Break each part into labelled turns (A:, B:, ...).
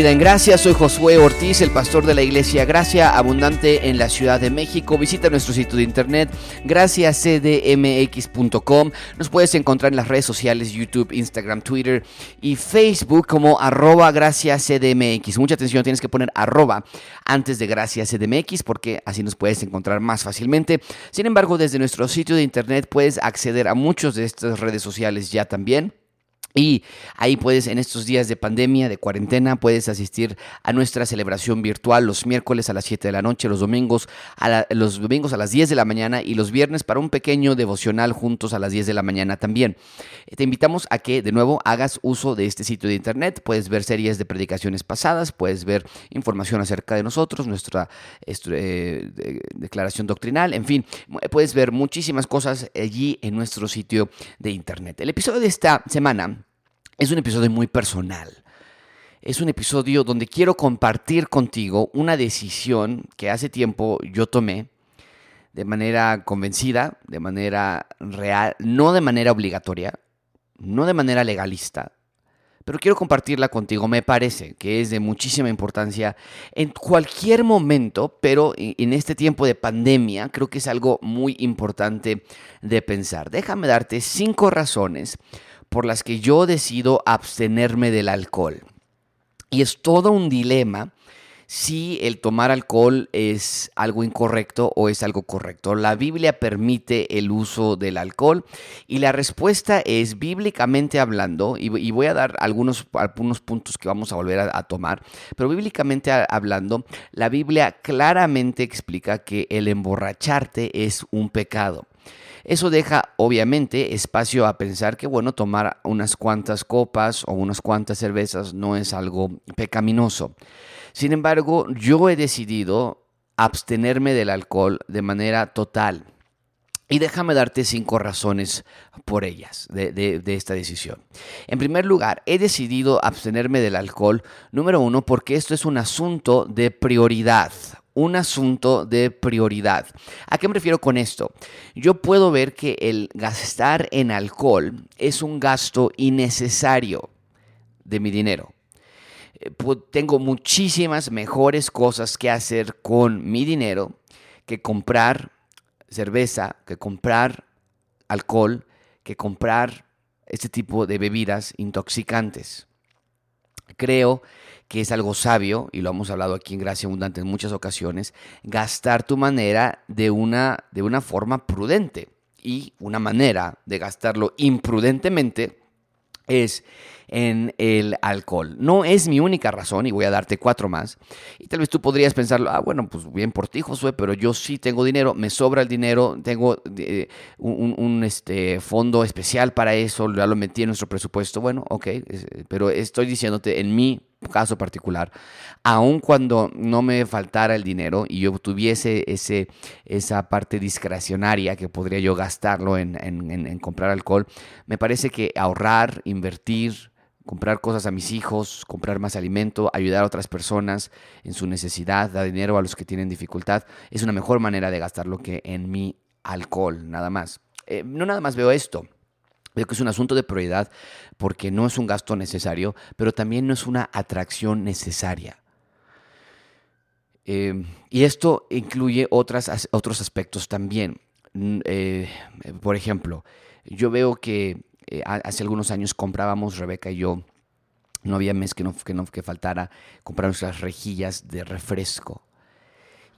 A: Vida en Gracia, soy Josué Ortiz, el pastor de la iglesia Gracia Abundante en la Ciudad de México. Visita nuestro sitio de internet graciacdmx.com. Nos puedes encontrar en las redes sociales YouTube, Instagram, Twitter y Facebook como arroba graciacdmx. Mucha atención, tienes que poner arroba antes de graciacdmx porque así nos puedes encontrar más fácilmente. Sin embargo, desde nuestro sitio de internet puedes acceder a muchas de estas redes sociales ya también. Y ahí puedes, en estos días de pandemia, de cuarentena, puedes asistir a nuestra celebración virtual los miércoles a las 7 de la noche, los domingos a, los domingos a las 10 de la mañana y los viernes para un pequeño devocional juntos a las 10 de la mañana también. Te invitamos a que de nuevo hagas uso de este sitio de internet. Puedes ver series de predicaciones pasadas, puedes ver información acerca de nosotros, nuestra eh, declaración doctrinal, en fin, puedes ver muchísimas cosas allí en nuestro sitio de internet. El episodio de esta semana es un episodio muy personal. Es un episodio donde quiero compartir contigo una decisión que hace tiempo yo tomé de manera convencida, de manera real, no de manera obligatoria, no de manera legalista, pero quiero compartirla contigo. Me parece que es de muchísima importancia en cualquier momento, pero en este tiempo de pandemia creo que es algo muy importante de pensar. Déjame darte cinco razones por las que yo decido abstenerme del alcohol. Y es todo un dilema si el tomar alcohol es algo incorrecto o es algo correcto. La Biblia permite el uso del alcohol y la respuesta es bíblicamente hablando, y, voy a dar algunos, algunos puntos que vamos a volver a, a tomar, pero bíblicamente hablando, la Biblia claramente explica que el emborracharte es un pecado. Eso deja obviamente espacio a pensar que bueno, tomar unas cuantas copas o unas cuantas cervezas no es algo pecaminoso. Sin embargo, yo he decidido abstenerme del alcohol de manera total. Y déjame darte cinco razones por ellas de, de, esta decisión. En primer lugar, he decidido abstenerme del alcohol, número uno, porque esto es un asunto de prioridad un asunto de prioridad. ¿A qué me refiero con esto? Yo puedo ver que el gastar en alcohol es un gasto innecesario de mi dinero. Eh, tengo muchísimas mejores cosas que hacer con mi dinero que comprar cerveza, que comprar alcohol, que comprar este tipo de bebidas intoxicantes. Creo que es algo sabio, y lo hemos hablado aquí en Gracia Abundante en muchas ocasiones, gastar tu manera de una, de una forma prudente. Y una manera de gastarlo imprudentemente es en el alcohol. No es mi única razón y voy a darte cuatro más. Y tal vez tú podrías pensarlo, ah, bueno, pues bien por ti, Josué, pero yo sí tengo dinero, me sobra el dinero, tengo eh, un, este, fondo especial para eso, ya lo metí en nuestro presupuesto. Bueno, ok, pero estoy diciéndote en mi caso particular, aun cuando no me faltara el dinero y yo tuviese ese, esa parte discrecionaria que podría yo gastarlo en, en comprar alcohol, me parece que ahorrar, invertir, comprar cosas a mis hijos, comprar más alimento, ayudar a otras personas en su necesidad, dar dinero a los que tienen dificultad, es una mejor manera de gastarlo que en mi alcohol, nada más. Eh, no nada más veo esto. Veo que es un asunto de prioridad porque no es un gasto necesario, pero también no es una atracción necesaria. Eh, y esto incluye otras, otros aspectos también. Eh, por ejemplo, yo veo que eh, hace algunos años comprábamos, Rebeca y yo, no había mes que no, que no que faltara comprar nuestras rejillas de refresco.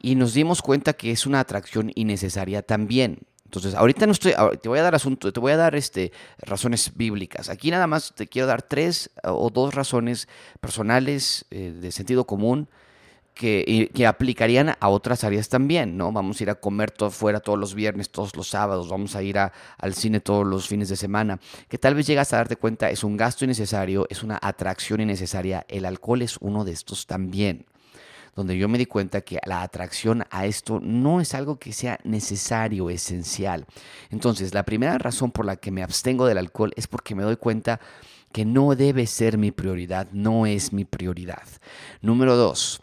A: Y nos dimos cuenta que es una atracción innecesaria también. Entonces, ahorita no estoy, te voy a dar asunto, te voy a dar este, razones bíblicas. Aquí nada más te quiero dar tres o dos razones personales eh, de sentido común que, que, aplicarían a otras áreas también, ¿no? Vamos a ir a comer todo fuera todos los viernes, todos los sábados, vamos a ir al cine todos los fines de semana, que tal vez llegas a darte cuenta es un gasto innecesario, es una atracción innecesaria. El alcohol es uno de estos también, donde yo me di cuenta que la atracción a esto no es algo que sea necesario, esencial. Entonces, la primera razón por la que me abstengo del alcohol es porque me doy cuenta que no debe ser mi prioridad, no es mi prioridad. Número dos,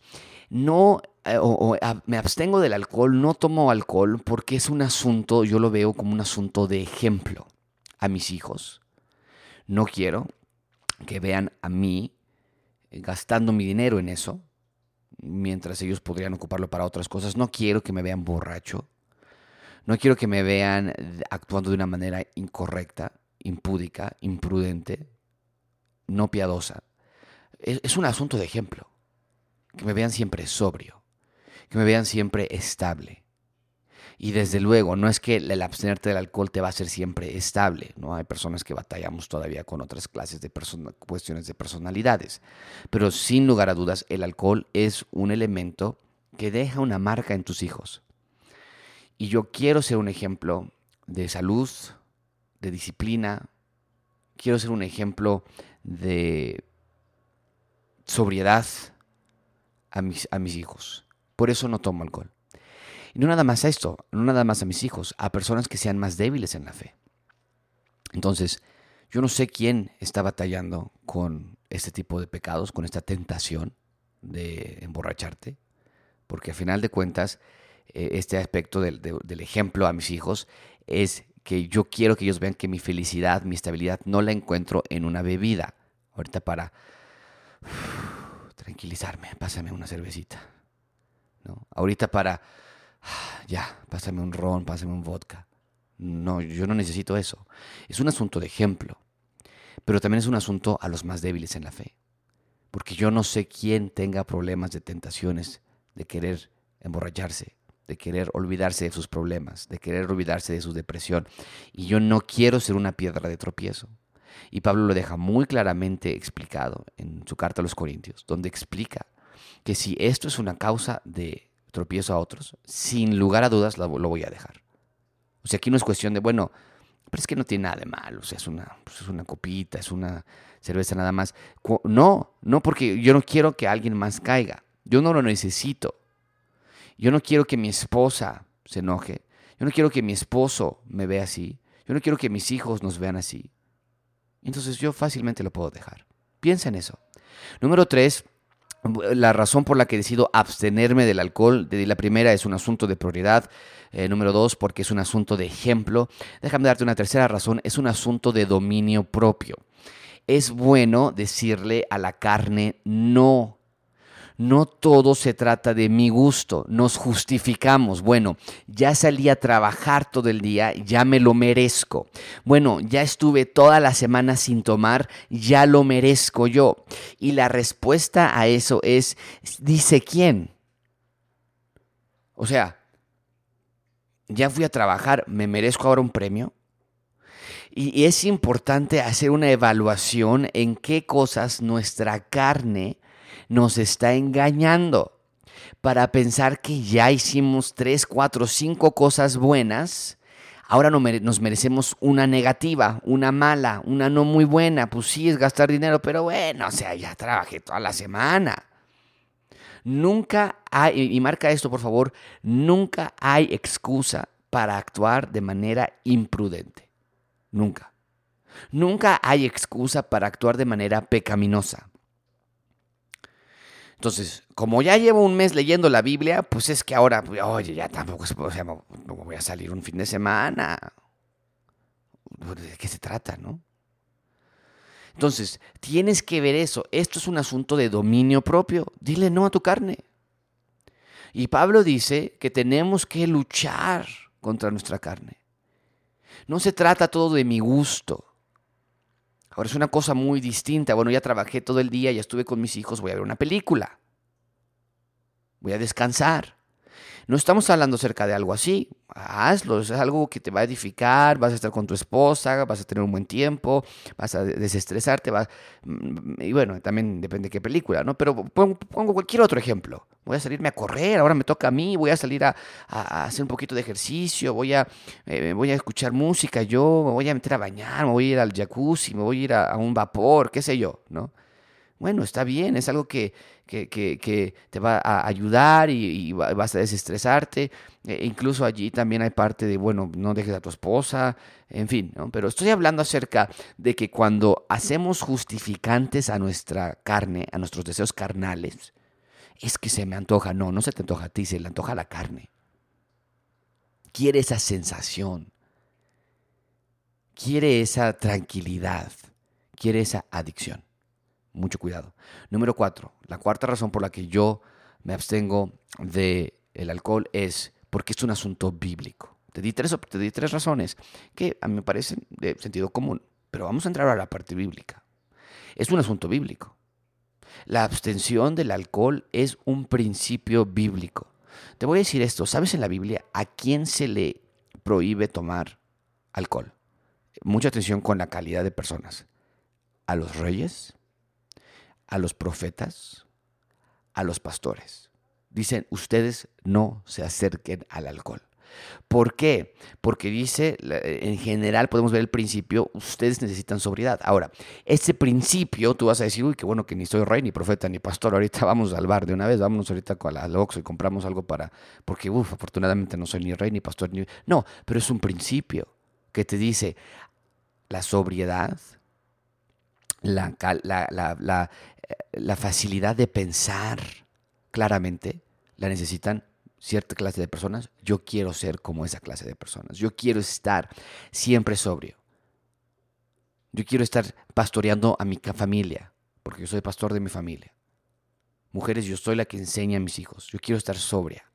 A: no eh, o, me abstengo del alcohol, no tomo alcohol porque es un asunto, yo lo veo como un asunto de ejemplo a mis hijos. No quiero que vean a mí gastando mi dinero en eso, mientras ellos podrían ocuparlo para otras cosas. No quiero que me vean borracho. No quiero que me vean actuando de una manera incorrecta, impúdica, imprudente, no piadosa. Es, un asunto de ejemplo. Que me vean siempre sobrio. Que me vean siempre estable. Y desde luego, no es que el abstenerte del alcohol te va a hacer siempre estable, ¿no? Hay personas que batallamos todavía con otras clases de cuestiones de personalidades. Pero sin lugar a dudas, el alcohol es un elemento que deja una marca en tus hijos. Y yo quiero ser un ejemplo de salud, de disciplina, quiero ser un ejemplo de sobriedad a mis, a mis hijos. Por eso no tomo alcohol. Y no nada más a esto, no nada más a mis hijos, a personas que sean más débiles en la fe. Entonces, yo no sé quién está batallando con este tipo de pecados, con esta tentación de emborracharte, porque a final de cuentas, eh, este aspecto del, del, ejemplo a mis hijos es que yo quiero que ellos vean que mi felicidad, mi estabilidad, no la encuentro en una bebida. Ahorita para tranquilizarme, pásame una cervecita. ¿no? Ahorita para ya, pásame un ron, pásame un vodka. No, yo no necesito eso. Es un asunto de ejemplo, pero también es un asunto a los más débiles en la fe. Porque yo no sé quién tenga problemas de tentaciones, de querer emborracharse, de querer olvidarse de sus problemas, de querer olvidarse de su depresión. Y yo no quiero ser una piedra de tropiezo. Y Pablo lo deja muy claramente explicado en su carta a los Corintios, donde explica que si esto es una causa de tropiezo a otros, sin lugar a dudas lo, voy a dejar. O sea, aquí no es cuestión de, bueno, pero es que no tiene nada de malo, o sea, es una, pues, es una copita, es una cerveza nada más. No, no, porque yo no quiero que alguien más caiga, yo no lo necesito. Yo no quiero que mi esposa se enoje, yo no quiero que mi esposo me vea así, yo no quiero que mis hijos nos vean así. Entonces yo fácilmente lo puedo dejar. Piensa en eso. Número tres, la razón por la que decido abstenerme del alcohol, la primera es un asunto de prioridad, eh, número dos porque es un asunto de ejemplo, déjame darte una tercera razón, es un asunto de dominio propio. Es bueno decirle a la carne no no todo se trata de mi gusto, nos justificamos. Bueno, ya salí a trabajar todo el día, ya me lo merezco. Bueno, ya estuve toda la semana sin tomar, ya lo merezco yo. Y la respuesta a eso es, dice quién. O sea, ya fui a trabajar, ¿me merezco ahora un premio? Y es importante hacer una evaluación en qué cosas nuestra carne nos está engañando para pensar que ya hicimos tres, cuatro, cinco cosas buenas. Ahora nos merecemos una negativa, una mala, una no muy buena. Pues sí, es gastar dinero, pero bueno, o sea, ya trabajé toda la semana. Nunca hay, y marca esto por favor, nunca hay excusa para actuar de manera imprudente. Nunca. Nunca hay excusa para actuar de manera pecaminosa. Entonces, como ya llevo un mes leyendo la Biblia, pues es que ahora, oye, ya tampoco o sea, voy a salir un fin de semana. ¿De qué se trata, no? Entonces, tienes que ver eso. Esto es un asunto de dominio propio. Dile no a tu carne. Y Pablo dice que tenemos que luchar contra nuestra carne. No se trata todo de mi gusto. Ahora es una cosa muy distinta. Bueno, ya trabajé todo el día, ya estuve con mis hijos, voy a ver una película. Voy a descansar. No estamos hablando acerca de algo así. Hazlo, es algo que te va a edificar, vas a estar con tu esposa, vas a tener un buen tiempo, vas a desestresarte, vas... Mm, y bueno, también depende de qué película, ¿no? Pero pongo cualquier otro ejemplo. Voy a salirme a correr, ahora me toca a mí, voy a salir a, hacer un poquito de ejercicio, voy a, eh, voy a escuchar música yo, me voy a meter a bañar, me voy a ir al jacuzzi, me voy a ir a, a un vapor, qué sé yo, ¿no? Bueno, está bien, es algo que, que, te va a ayudar y, vas a desestresarte. E incluso allí también hay parte de, bueno, no dejes a tu esposa, en fin, ¿no? Pero estoy hablando acerca de que cuando hacemos justificantes a nuestra carne, a nuestros deseos carnales, es que se me antoja. No, no se te antoja a ti, se le antoja a la carne. Quiere esa sensación. Quiere esa tranquilidad. Quiere esa adicción. Mucho cuidado. Número cuatro, la cuarta razón por la que yo me abstengo del el alcohol es porque es un asunto bíblico. Te di, tres, te di tres razones que a mí me parecen de sentido común, pero vamos a entrar a la parte bíblica. Es un asunto bíblico. La abstención del alcohol es un principio bíblico. Te voy a decir esto, ¿sabes en la Biblia a quién se le prohíbe tomar alcohol? Mucha atención con la calidad de personas. A los reyes, a los profetas, a los pastores. Dicen, ustedes no se acerquen al alcohol. ¿Por qué? Porque dice, en general podemos ver el principio, ustedes necesitan sobriedad. Ahora, ese principio, tú vas a decir, uy, qué bueno que ni soy rey, ni profeta, ni pastor, ahorita vamos al bar de una vez, vámonos ahorita al Oxxo y compramos algo para, porque, uff, afortunadamente no soy ni rey, ni pastor, ni... No, pero es un principio que te dice, la sobriedad, la, la, eh, la facilidad de pensar claramente, la necesitan cierta clase de personas, yo quiero ser como esa clase de personas. Yo quiero estar siempre sobrio. Yo quiero estar pastoreando a mi familia, porque yo soy pastor de mi familia. Mujeres, yo soy la que enseña a mis hijos. Yo quiero estar sobria.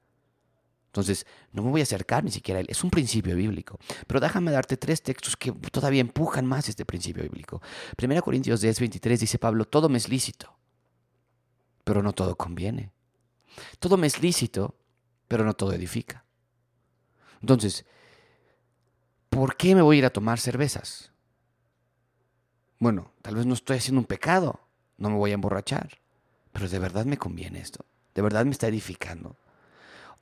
A: Entonces, no me voy a acercar ni siquiera a él. Es un principio bíblico. Pero déjame darte tres textos que todavía empujan más este principio bíblico. 1 Corintios 10, 23 dice Pablo, todo me es lícito, pero no todo conviene. Todo me es lícito, pero no todo edifica. Entonces, ¿por qué me voy a ir a tomar cervezas? Bueno, tal vez no estoy haciendo un pecado, no me voy a emborrachar, pero ¿de verdad me conviene esto? ¿De verdad me está edificando?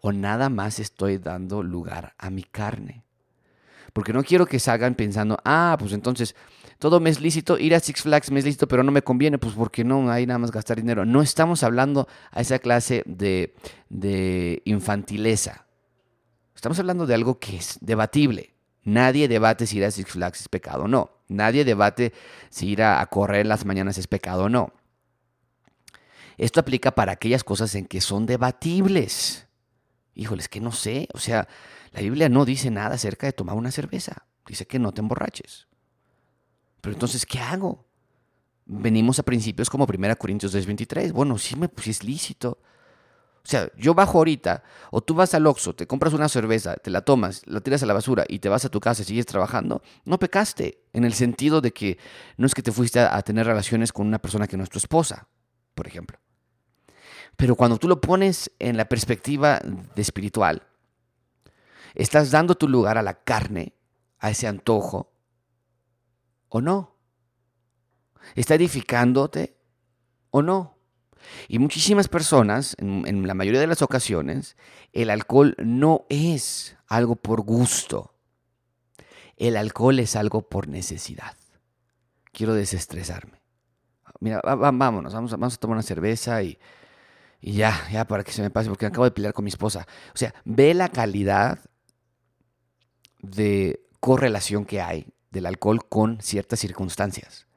A: ¿O nada más estoy dando lugar a mi carne? Porque no quiero que salgan pensando, ah, pues entonces todo me es lícito, ir a Six Flags me es lícito, pero no me conviene, pues porque no hay nada más gastar dinero. No estamos hablando a esa clase de, de infantileza. Estamos hablando de algo que es debatible. Nadie debate si ir a Six Flags es pecado o no. Nadie debate si ir a, correr las mañanas es pecado o no. Esto aplica para aquellas cosas en que son debatibles. Híjoles, que no sé. O sea, la Biblia no dice nada acerca de tomar una cerveza. Dice que no te emborraches. Pero entonces, ¿qué hago? Venimos a principios como 1 Corintios 2.23. Bueno, sí, me, pues es lícito. O sea, yo bajo ahorita, o tú vas al Oxxo, te compras una cerveza, te la tomas, la tiras a la basura y te vas a tu casa y sigues trabajando, no pecaste, en el sentido de que no es que te fuiste a tener relaciones con una persona que no es tu esposa, por ejemplo. Pero cuando tú lo pones en la perspectiva de espiritual, ¿Estás dando tu lugar a la carne, a ese antojo? ¿O no? ¿Está edificándote o no? Y muchísimas personas, en, la mayoría de las ocasiones, el alcohol no es algo por gusto. El alcohol es algo por necesidad. Quiero desestresarme. Mira, vámonos, vamos, vamos a tomar una cerveza y, y ya, ya para que se me pase, porque acabo de pelear con mi esposa. O sea, ve la calidad de correlación que hay del alcohol con ciertas circunstancias.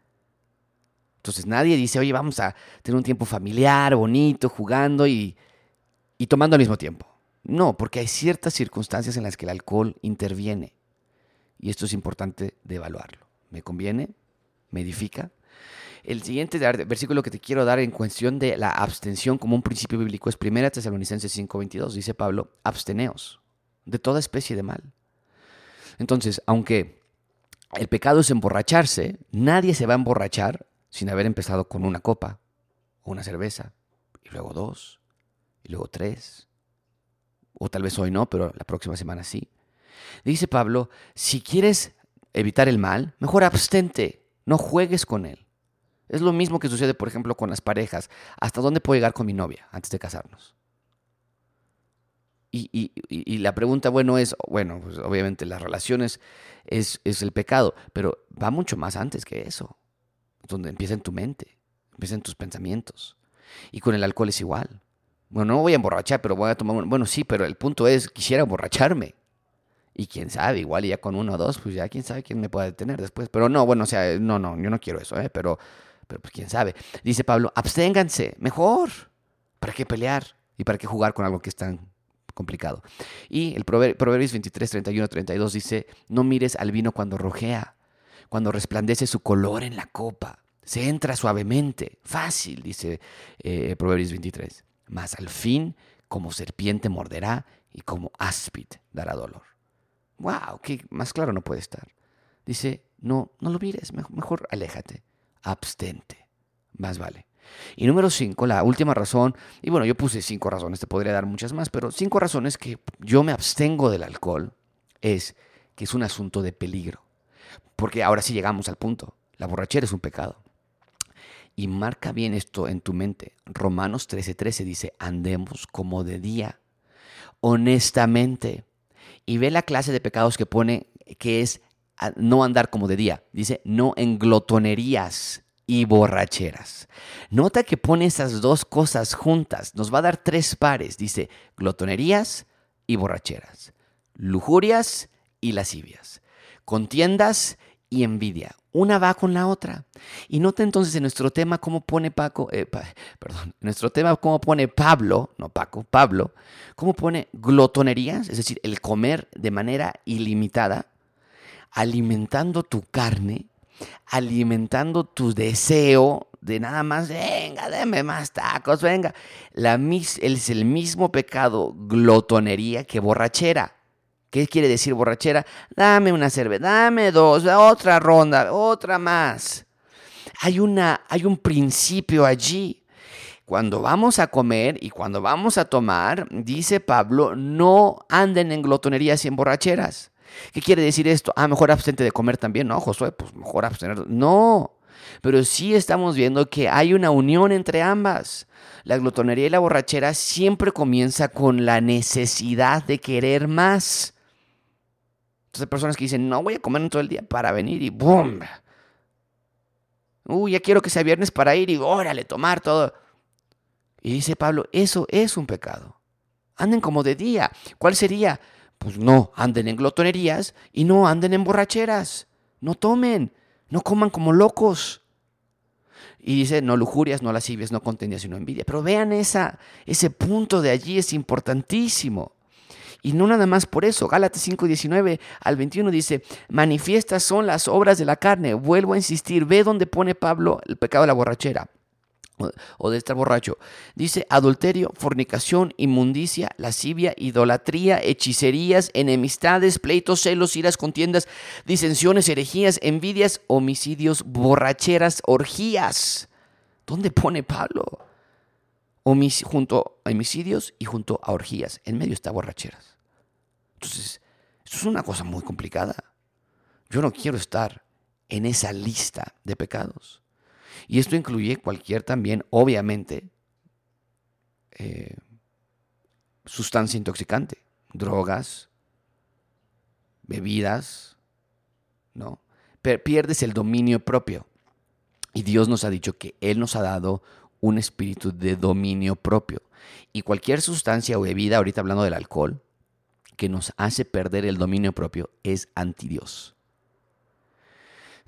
A: Entonces nadie dice, oye, vamos a tener un tiempo familiar, bonito, jugando y, y tomando al mismo tiempo. No, porque hay ciertas circunstancias en las que el alcohol interviene. Y esto es importante de evaluarlo. ¿Me conviene? ¿Me edifica? El siguiente versículo que te quiero dar en cuestión de la abstención como un principio bíblico es 1 Tesalonicenses 5:22. Dice Pablo, absteneos de toda especie de mal. Entonces, aunque el pecado es emborracharse, nadie se va a emborrachar sin haber empezado con una copa o una cerveza, y luego dos, y luego tres, o tal vez hoy no, pero la próxima semana sí. Dice Pablo, si quieres evitar el mal, mejor abstente, no juegues con él. Es lo mismo que sucede, por ejemplo, con las parejas. ¿Hasta dónde puedo llegar con mi novia antes de casarnos? Y, la pregunta, bueno, es, bueno, pues obviamente las relaciones es, es, el pecado, pero va mucho más antes que eso, donde empieza en tu mente, empieza en tus pensamientos. Y con el alcohol es igual. Bueno, no voy a emborrachar, pero voy a tomar, bueno, sí, pero el punto es, quisiera emborracharme. Y quién sabe, igual ya con uno o dos, pues ya quién sabe quién me puede detener después. Pero no, bueno, o sea, no, no, yo no quiero eso, ¿eh? pero, pero pues quién sabe. Dice Pablo, absténganse, mejor. ¿Para qué pelear? ¿Y para qué jugar con algo que es tan complicado. Y el Proverbios 23, 31, 32 dice, no mires al vino cuando rojea, cuando resplandece su color en la copa. se entra suavemente, fácil, dice eh, Proverbios 23. Mas al fin, como serpiente morderá y como áspid dará dolor. ¡Wow! ¿Qué más claro no puede estar? Dice, no, no lo mires, mejor, aléjate, abstente, más vale. Y número cinco, la última razón, y bueno, yo puse cinco razones, te podría dar muchas más, pero cinco razones que yo me abstengo del alcohol es que es un asunto de peligro. Porque ahora sí llegamos al punto, la borrachera es un pecado. Y marca bien esto en tu mente. Romanos 13:13 13 dice, andemos como de día, honestamente. Y ve la clase de pecados que pone que es no andar como de día. Dice, no en glotonerías y borracheras. Nota que pone esas dos cosas juntas. Nos va a dar tres pares. Dice, glotonerías y borracheras. Lujurias y lascivias. Contiendas y envidia. Una va con la otra. Y nota entonces en nuestro tema cómo pone Paco, eh, perdón, en nuestro tema cómo pone Pablo, no Paco, Pablo, cómo pone glotonerías, es decir, el comer de manera ilimitada, alimentando tu carne, alimentando tu deseo de nada más, venga, deme más tacos, venga. La, es el mismo pecado, glotonería, que borrachera. ¿Qué quiere decir borrachera? Dame una cerveza, dame dos, otra ronda, otra más. Hay, una, hay un principio allí. Cuando vamos a comer y cuando vamos a tomar, dice Pablo, no anden en glotonerías y en borracheras. ¿Qué quiere decir esto? Ah, mejor abstente de comer también. No, Josué, pues mejor abstener. No, pero sí estamos viendo que hay una unión entre ambas. La glotonería y la borrachera siempre comienza con la necesidad de querer más. Entonces hay personas que dicen, no voy a comer todo el día para venir y ¡boom! Uy, ya quiero que sea viernes para ir y órale, tomar todo. Y dice Pablo, eso es un pecado. Anden como de día. ¿Cuál sería? Pues no, anden en glotonerías y no anden en borracheras. No tomen, no coman como locos. Y dice, no lujurias, no lascivias, no contendias, sino envidia. Pero vean ese punto de allí, es importantísimo. Y no nada más por eso. Gálatas 5, 19 al 21 dice, manifiestas son las obras de la carne. Vuelvo a insistir, ve donde pone Pablo el pecado de la borrachera o de estar borracho. Dice adulterio, fornicación, inmundicia, lascivia, idolatría, hechicerías, enemistades, pleitos, celos, iras, contiendas, disensiones, herejías, envidias, homicidios, borracheras, orgías. ¿Dónde pone Pablo? junto a homicidios y junto a orgías. En medio está borracheras. Entonces, esto es una cosa muy complicada. Yo no quiero estar en esa lista de pecados. Y esto incluye cualquier también, obviamente, eh, sustancia intoxicante, drogas, bebidas, ¿no? pierdes el dominio propio. Y Dios nos ha dicho que Él nos ha dado un espíritu de dominio propio. Y cualquier sustancia o bebida, ahorita hablando del alcohol, que nos hace perder el dominio propio es anti Dios.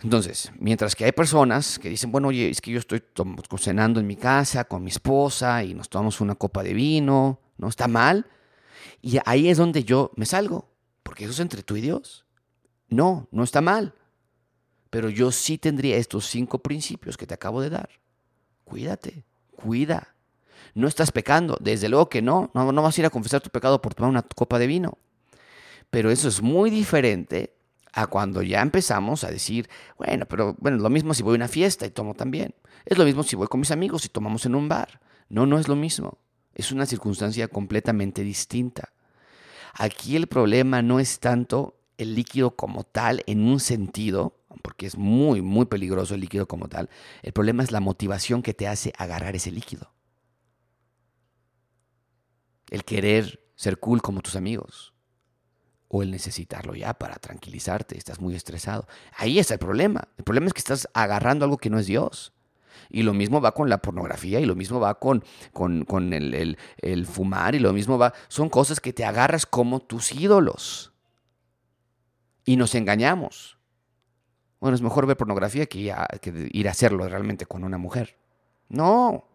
A: Entonces, mientras que hay personas que dicen, bueno, oye, es que yo estoy cenando en mi casa con mi esposa y nos tomamos una copa de vino, no está mal. Y ahí es donde yo me salgo, porque eso es entre tú y Dios. No, no está mal. Pero yo sí tendría estos cinco principios que te acabo de dar. Cuídate, cuida no estás pecando. Desde luego que no, no, no vas a ir a confesar tu pecado por tomar una copa de vino. Pero eso es muy diferente a cuando ya empezamos a decir, bueno, pero bueno, lo mismo si voy a una fiesta y tomo también. Es lo mismo si voy con mis amigos y tomamos en un bar. No, no es lo mismo. Es una circunstancia completamente distinta. Aquí el problema no es tanto el líquido como tal en un sentido, porque es muy, muy peligroso el líquido como tal. El problema es la motivación que te hace agarrar ese líquido el querer ser cool como tus amigos o el necesitarlo ya para tranquilizarte, estás muy estresado. Ahí está el problema. El problema es que estás agarrando algo que no es Dios. Y lo mismo va con la pornografía y lo mismo va con, con, el, el, fumar y lo mismo va... Son cosas que te agarras como tus ídolos. Y nos engañamos. Bueno, es mejor ver pornografía que, que ir a hacerlo realmente con una mujer. No,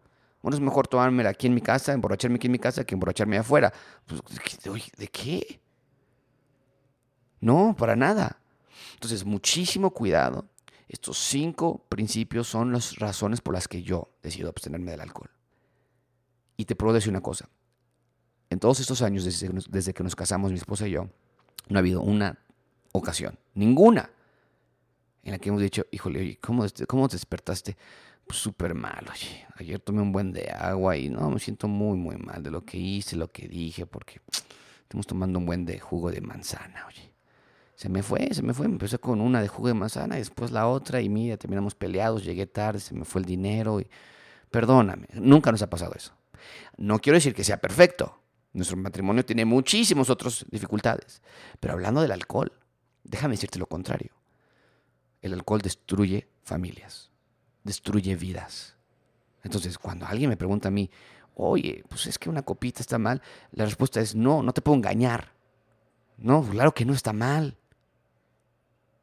A: bueno, es mejor tomármela aquí en mi casa, emborracharme aquí en mi casa, que emborracharme afuera. Pues, ¿De qué? No, para nada. Entonces, muchísimo cuidado. Estos cinco principios son las razones por las que yo decido abstenerme del alcohol. Y te puedo decir una cosa. En todos estos años, desde, que nos casamos, mi esposa y yo, no ha habido una ocasión, ninguna, en la que hemos dicho, híjole, oye, ¿cómo, cómo despertaste? Pues súper mal, oye. Ayer tomé un buen de agua y no, me siento muy, muy mal de lo que hice, lo que dije, porque estamos tomando un buen de jugo de manzana, oye. Se me fue, se me fue, empecé con una de jugo de manzana y después la otra y mira, terminamos peleados, llegué tarde, se me fue el dinero y perdóname, nunca nos ha pasado eso. No quiero decir que sea perfecto, nuestro matrimonio tiene muchísimas otras dificultades, pero hablando del alcohol, déjame decirte lo contrario. El alcohol destruye familias, destruye vidas. Entonces, cuando alguien me pregunta a mí, oye, pues es que una copita está mal, la respuesta es no, no te puedo engañar. No, claro que no está mal.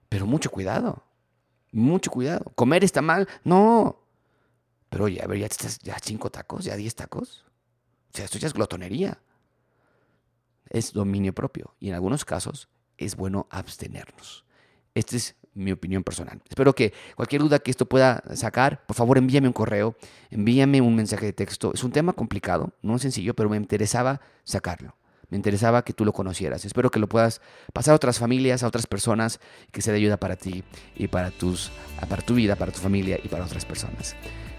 A: Pero mucho cuidado, mucho cuidado. ¿Comer está mal? No. Pero oye, a ver, ya, estás, ya cinco tacos, ya diez tacos. O sea, esto ya es glotonería. Es dominio propio. Y en algunos casos es bueno abstenernos. Esta es mi opinión personal. Espero que cualquier duda que esto pueda sacar, por favor envíame un correo, envíame un mensaje de texto. Es un tema complicado, no es sencillo, pero me interesaba sacarlo. Me interesaba que tú lo conocieras. Espero que lo puedas pasar a otras familias, a otras personas, que sea de ayuda para ti y para, tus, para tu vida, para tu familia y para otras personas.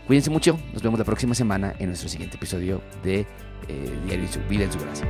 A: Cuídense mucho. Nos vemos la próxima semana en nuestro siguiente episodio de eh, Diario Vida en su Gracia.